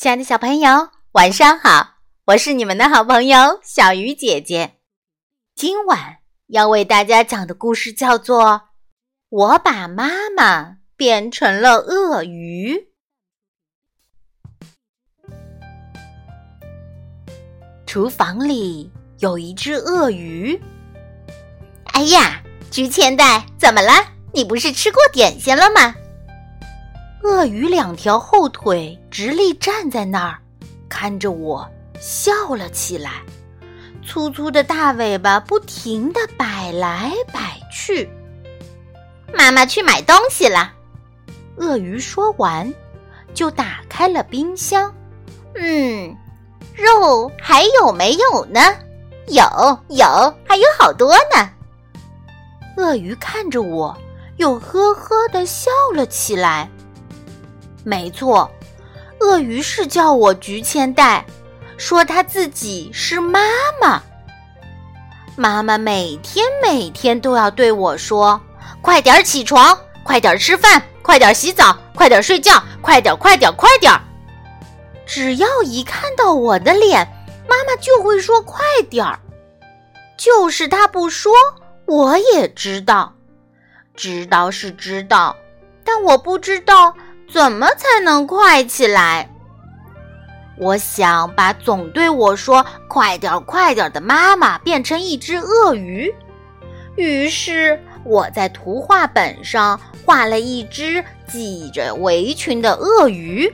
亲爱的小朋友，晚上好！我是你们的好朋友小鱼姐姐。今晚要为大家讲的故事叫做《我把妈妈变成了鳄鱼》。厨房里有一只鳄鱼。哎呀，菊千代，怎么了？你不是吃过点心了吗？鳄鱼两条后腿直立站在那儿，看着我笑了起来，粗粗的大尾巴不停地摆来摆去。妈妈去买东西了。鳄鱼说完，就打开了冰箱。嗯，肉还有没有呢？有，有，还有好多呢。鳄鱼看着我，又呵呵地笑了起来。没错，鳄鱼是叫我菊千代，说他自己是妈妈。妈妈每天每天都要对我说：“快点起床，快点吃饭，快点洗澡，快点睡觉，快点快点快点。”只要一看到我的脸，妈妈就会说：“快点儿。”就是她不说，我也知道。知道是知道，但我不知道。怎么才能快起来？我想把总对我说“快点快点”的妈妈变成一只鳄鱼。于是我在图画本上画了一只系着围裙的鳄鱼，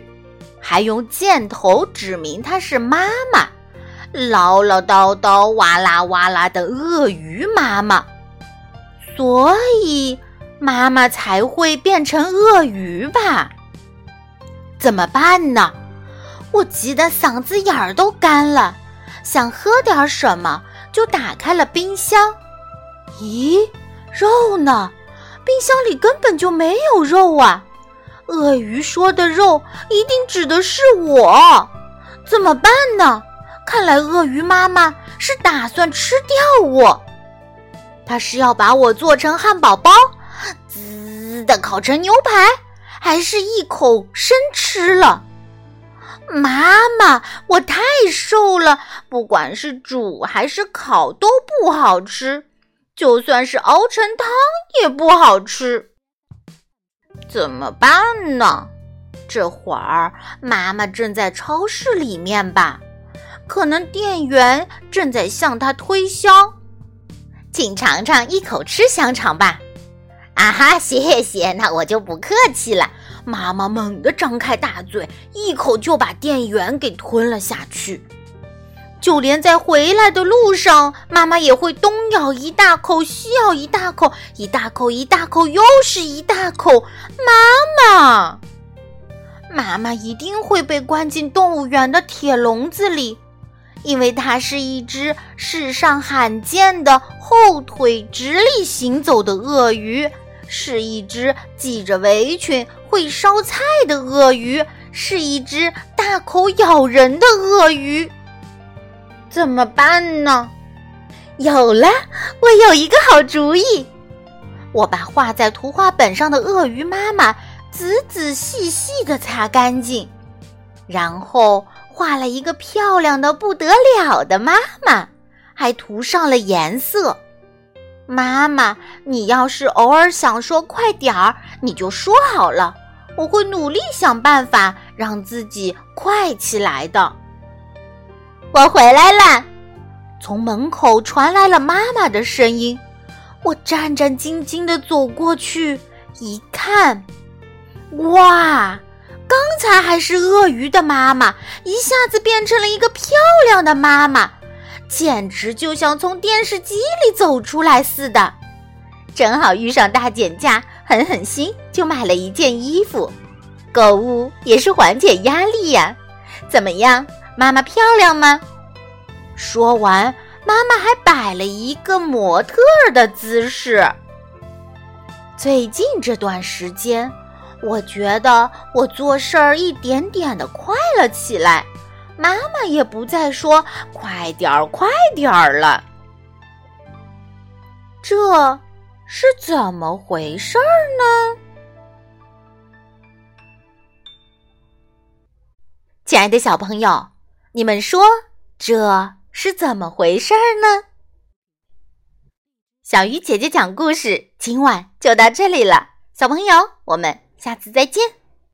还用箭头指明它是妈妈——唠唠叨叨、哇啦哇啦的鳄鱼妈妈。所以妈妈才会变成鳄鱼吧？怎么办呢？我急得嗓子眼儿都干了，想喝点什么，就打开了冰箱。咦，肉呢？冰箱里根本就没有肉啊！鳄鱼说的肉一定指的是我，怎么办呢？看来鳄鱼妈妈是打算吃掉我，它是要把我做成汉堡包，滋的烤成牛排。还是一口生吃了，妈妈，我太瘦了，不管是煮还是烤都不好吃，就算是熬成汤也不好吃，怎么办呢？这会儿妈妈正在超市里面吧，可能店员正在向她推销，请尝尝一口吃香肠吧。啊哈，谢谢，那我就不客气了。妈妈猛地张开大嘴，一口就把店员给吞了下去。就连在回来的路上，妈妈也会东咬一大口，西咬一大口，一大口一大口，又是一大口。妈妈，妈妈一定会被关进动物园的铁笼子里，因为它是一只世上罕见的后腿直立行走的鳄鱼。是一只系着围裙会烧菜的鳄鱼，是一只大口咬人的鳄鱼。怎么办呢？有了，我有一个好主意。我把画在图画本上的鳄鱼妈妈仔仔细细的擦干净，然后画了一个漂亮的不得了的妈妈，还涂上了颜色。妈妈，你要是偶尔想说快点儿，你就说好了，我会努力想办法让自己快起来的。我回来了，从门口传来了妈妈的声音。我战战兢兢地走过去，一看，哇，刚才还是鳄鱼的妈妈，一下子变成了一个漂亮的妈妈。简直就像从电视机里走出来似的，正好遇上大减价，狠狠心就买了一件衣服。购物也是缓解压力呀，怎么样，妈妈漂亮吗？说完，妈妈还摆了一个模特的姿势。最近这段时间，我觉得我做事儿一点点的快了起来。妈妈也不再说“快点儿，快点儿”了，这是怎么回事儿呢？亲爱的小朋友，你们说这是怎么回事呢？小鱼姐姐讲故事，今晚就到这里了。小朋友，我们下次再见。